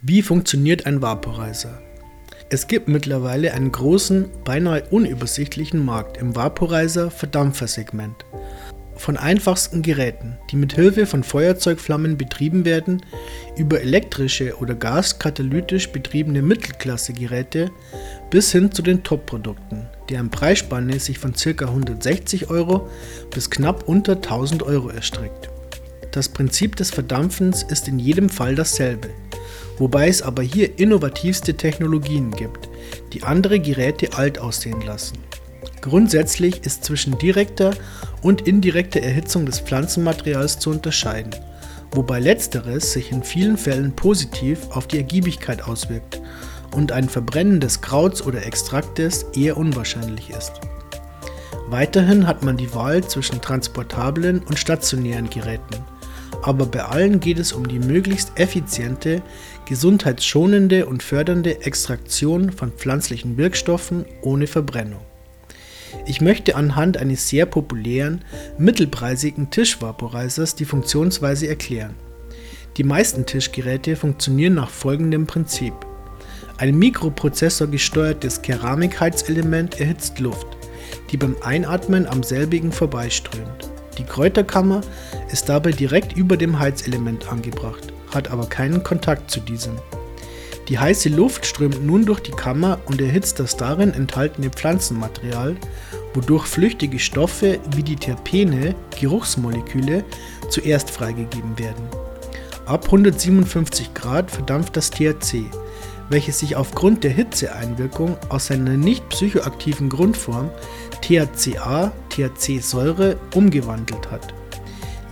Wie funktioniert ein Vaporizer? Es gibt mittlerweile einen großen, beinahe unübersichtlichen Markt im Vaporizer-Verdampfer-Segment. Von einfachsten Geräten, die mit Hilfe von Feuerzeugflammen betrieben werden, über elektrische oder gaskatalytisch betriebene Mittelklasse-Geräte bis hin zu den Top-Produkten, deren Preisspanne sich von ca. 160 Euro bis knapp unter 1000 Euro erstreckt. Das Prinzip des Verdampfens ist in jedem Fall dasselbe wobei es aber hier innovativste Technologien gibt, die andere Geräte alt aussehen lassen. Grundsätzlich ist zwischen direkter und indirekter Erhitzung des Pflanzenmaterials zu unterscheiden, wobei letzteres sich in vielen Fällen positiv auf die Ergiebigkeit auswirkt und ein Verbrennen des Krauts oder Extraktes eher unwahrscheinlich ist. Weiterhin hat man die Wahl zwischen transportablen und stationären Geräten aber bei allen geht es um die möglichst effiziente, gesundheitsschonende und fördernde Extraktion von pflanzlichen Wirkstoffen ohne Verbrennung. Ich möchte anhand eines sehr populären, mittelpreisigen Tischvaporizers die Funktionsweise erklären. Die meisten Tischgeräte funktionieren nach folgendem Prinzip. Ein mikroprozessorgesteuertes Keramikheitselement erhitzt Luft, die beim Einatmen am selbigen vorbeiströmt. Die Kräuterkammer ist dabei direkt über dem Heizelement angebracht, hat aber keinen Kontakt zu diesem. Die heiße Luft strömt nun durch die Kammer und erhitzt das darin enthaltene Pflanzenmaterial, wodurch flüchtige Stoffe wie die Terpene, Geruchsmoleküle, zuerst freigegeben werden. Ab 157 Grad verdampft das THC, welches sich aufgrund der Hitzeeinwirkung aus seiner nicht psychoaktiven Grundform THCA, THC-Säure umgewandelt hat.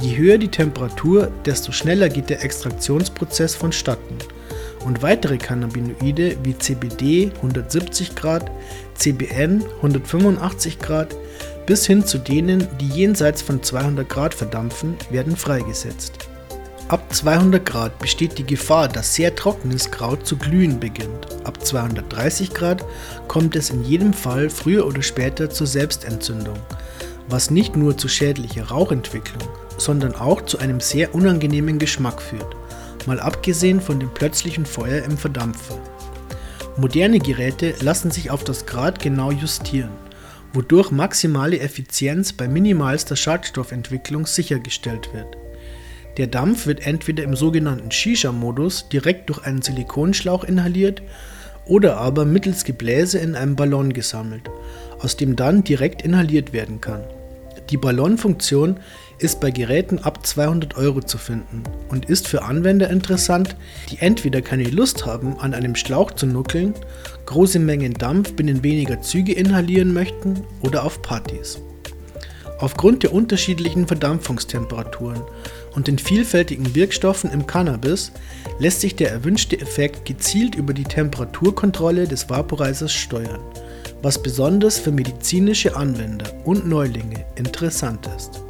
Je höher die Temperatur, desto schneller geht der Extraktionsprozess vonstatten und weitere Cannabinoide wie CBD 170 Grad, CBN 185 Grad bis hin zu denen, die jenseits von 200 Grad verdampfen, werden freigesetzt. Ab 200 Grad besteht die Gefahr, dass sehr trockenes Kraut zu glühen beginnt. Ab 230 Grad kommt es in jedem Fall früher oder später zur Selbstentzündung, was nicht nur zu schädlicher Rauchentwicklung, sondern auch zu einem sehr unangenehmen Geschmack führt, mal abgesehen von dem plötzlichen Feuer im Verdampfer. Moderne Geräte lassen sich auf das Grad genau justieren, wodurch maximale Effizienz bei minimalster Schadstoffentwicklung sichergestellt wird. Der Dampf wird entweder im sogenannten Shisha-Modus direkt durch einen Silikonschlauch inhaliert oder aber mittels Gebläse in einem Ballon gesammelt, aus dem dann direkt inhaliert werden kann. Die Ballonfunktion ist bei Geräten ab 200 Euro zu finden und ist für Anwender interessant, die entweder keine Lust haben, an einem Schlauch zu nuckeln, große Mengen Dampf binnen weniger Züge inhalieren möchten oder auf Partys. Aufgrund der unterschiedlichen Verdampfungstemperaturen und den vielfältigen Wirkstoffen im Cannabis lässt sich der erwünschte Effekt gezielt über die Temperaturkontrolle des Vaporizers steuern, was besonders für medizinische Anwender und Neulinge interessant ist.